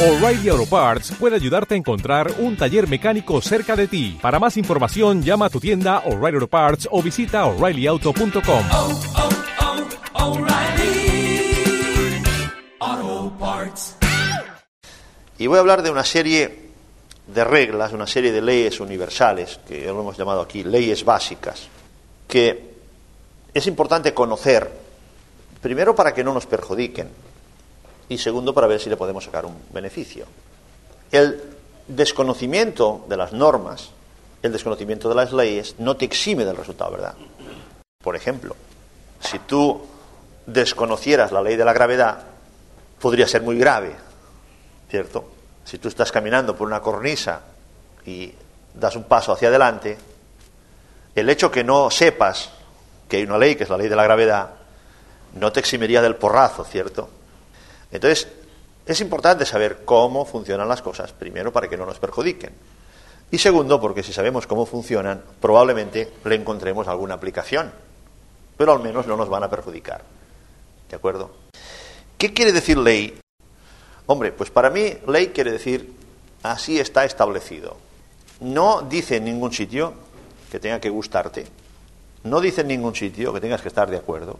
O'Reilly Auto Parts puede ayudarte a encontrar un taller mecánico cerca de ti. Para más información, llama a tu tienda O'Reilly Auto Parts o visita oreillyauto.com. oh, oh, Parts. Y voy a hablar de una serie de reglas, una serie de leyes universales, que lo hemos llamado aquí leyes básicas, que es importante conocer, primero para que no nos perjudiquen, y segundo para ver si le podemos sacar un beneficio. El desconocimiento de las normas, el desconocimiento de las leyes, no te exime del resultado, ¿verdad? Por ejemplo, si tú desconocieras la ley de la gravedad, podría ser muy grave, ¿cierto? Si tú estás caminando por una cornisa y das un paso hacia adelante, el hecho que no sepas que hay una ley, que es la ley de la gravedad, no te eximiría del porrazo, ¿cierto? Entonces, es importante saber cómo funcionan las cosas, primero para que no nos perjudiquen. Y segundo, porque si sabemos cómo funcionan, probablemente le encontremos alguna aplicación, pero al menos no nos van a perjudicar. ¿De acuerdo? ¿Qué quiere decir ley? Hombre, pues para mí ley quiere decir así está establecido. No dice en ningún sitio que tenga que gustarte, no dice en ningún sitio que tengas que estar de acuerdo,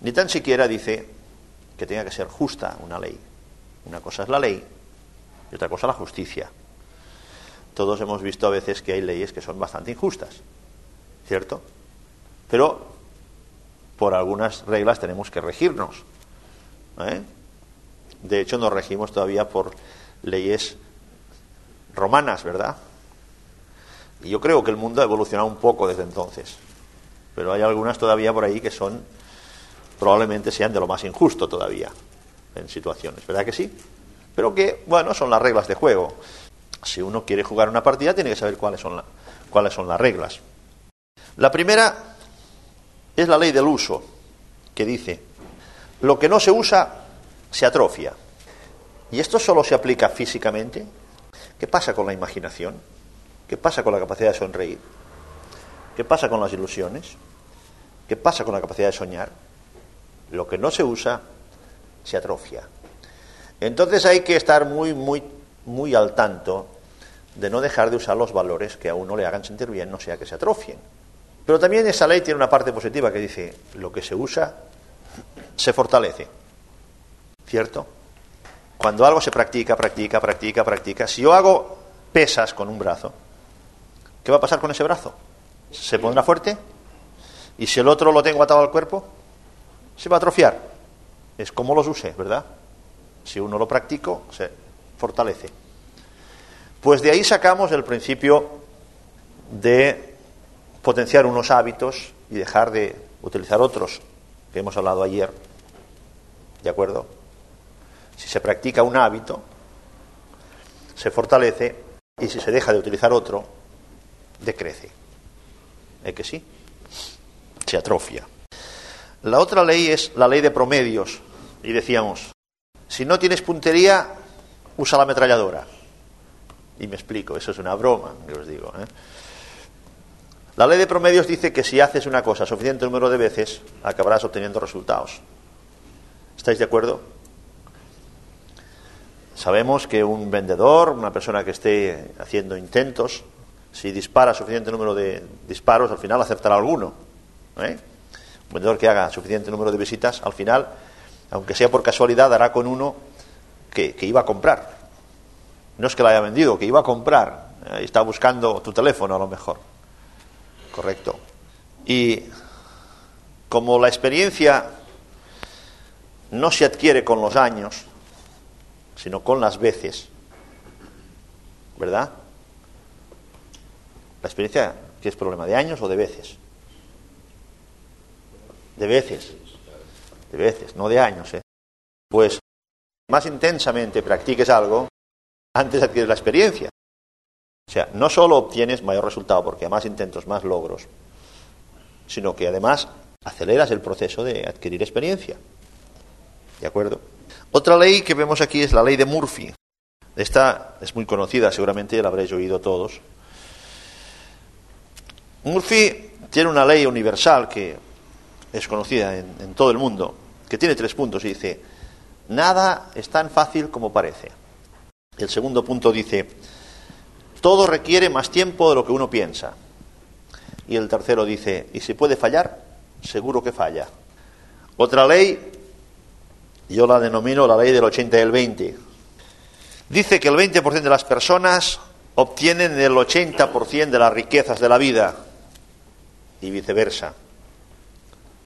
ni tan siquiera dice que tenga que ser justa una ley. Una cosa es la ley y otra cosa la justicia. Todos hemos visto a veces que hay leyes que son bastante injustas, ¿cierto? Pero por algunas reglas tenemos que regirnos. ¿eh? De hecho, nos regimos todavía por leyes romanas, ¿verdad? Y yo creo que el mundo ha evolucionado un poco desde entonces. Pero hay algunas todavía por ahí que son, probablemente sean de lo más injusto todavía, en situaciones, ¿verdad que sí? Pero que, bueno, son las reglas de juego. Si uno quiere jugar una partida, tiene que saber cuáles son, la, cuáles son las reglas. La primera es la ley del uso, que dice, lo que no se usa se atrofia. ¿Y esto solo se aplica físicamente? ¿Qué pasa con la imaginación? ¿Qué pasa con la capacidad de sonreír? ¿Qué pasa con las ilusiones? ¿Qué pasa con la capacidad de soñar? Lo que no se usa se atrofia. Entonces hay que estar muy, muy, muy al tanto de no dejar de usar los valores que a uno le hagan sentir bien, no sea que se atrofien. Pero también esa ley tiene una parte positiva que dice, lo que se usa se fortalece. ¿Cierto? Cuando algo se practica, practica, practica, practica. Si yo hago pesas con un brazo, ¿qué va a pasar con ese brazo? ¿Se pondrá fuerte? ¿Y si el otro lo tengo atado al cuerpo? Se va a atrofiar. Es como los use, ¿verdad? Si uno lo practico, se fortalece. Pues de ahí sacamos el principio de potenciar unos hábitos y dejar de utilizar otros que hemos hablado ayer. ¿De acuerdo? Si se practica un hábito, se fortalece y si se deja de utilizar otro, decrece. ¿Es que sí? Se atrofia. La otra ley es la ley de promedios. Y decíamos, si no tienes puntería, usa la ametralladora. Y me explico, eso es una broma que os digo. ¿eh? La ley de promedios dice que si haces una cosa suficiente número de veces, acabarás obteniendo resultados. ¿Estáis de acuerdo? Sabemos que un vendedor, una persona que esté haciendo intentos, si dispara suficiente número de disparos, al final acertará alguno. ¿eh? Un vendedor que haga suficiente número de visitas, al final, aunque sea por casualidad, dará con uno que, que iba a comprar. No es que lo haya vendido, que iba a comprar. Está buscando tu teléfono a lo mejor. Correcto. Y como la experiencia no se adquiere con los años, sino con las veces, ¿verdad? La experiencia, ¿qué es problema? ¿De años o de veces? De veces. De veces, no de años, ¿eh? Pues más intensamente practiques algo, antes adquieres la experiencia. O sea, no solo obtienes mayor resultado porque a más intentos, más logros, sino que además aceleras el proceso de adquirir experiencia. ¿De acuerdo? Otra ley que vemos aquí es la ley de Murphy. Esta es muy conocida, seguramente la habréis oído todos. Murphy tiene una ley universal que es conocida en, todo el mundo, que tiene tres puntos y dice, nada es tan fácil como parece. El segundo punto dice, todo requiere más tiempo de lo que uno piensa. Y el tercero dice, ¿y si puede fallar? Seguro que falla. Otra ley, yo la denomino la ley del 80 y el 20. Dice que el 20% de las personas obtienen el 80% de las riquezas de la vida y viceversa.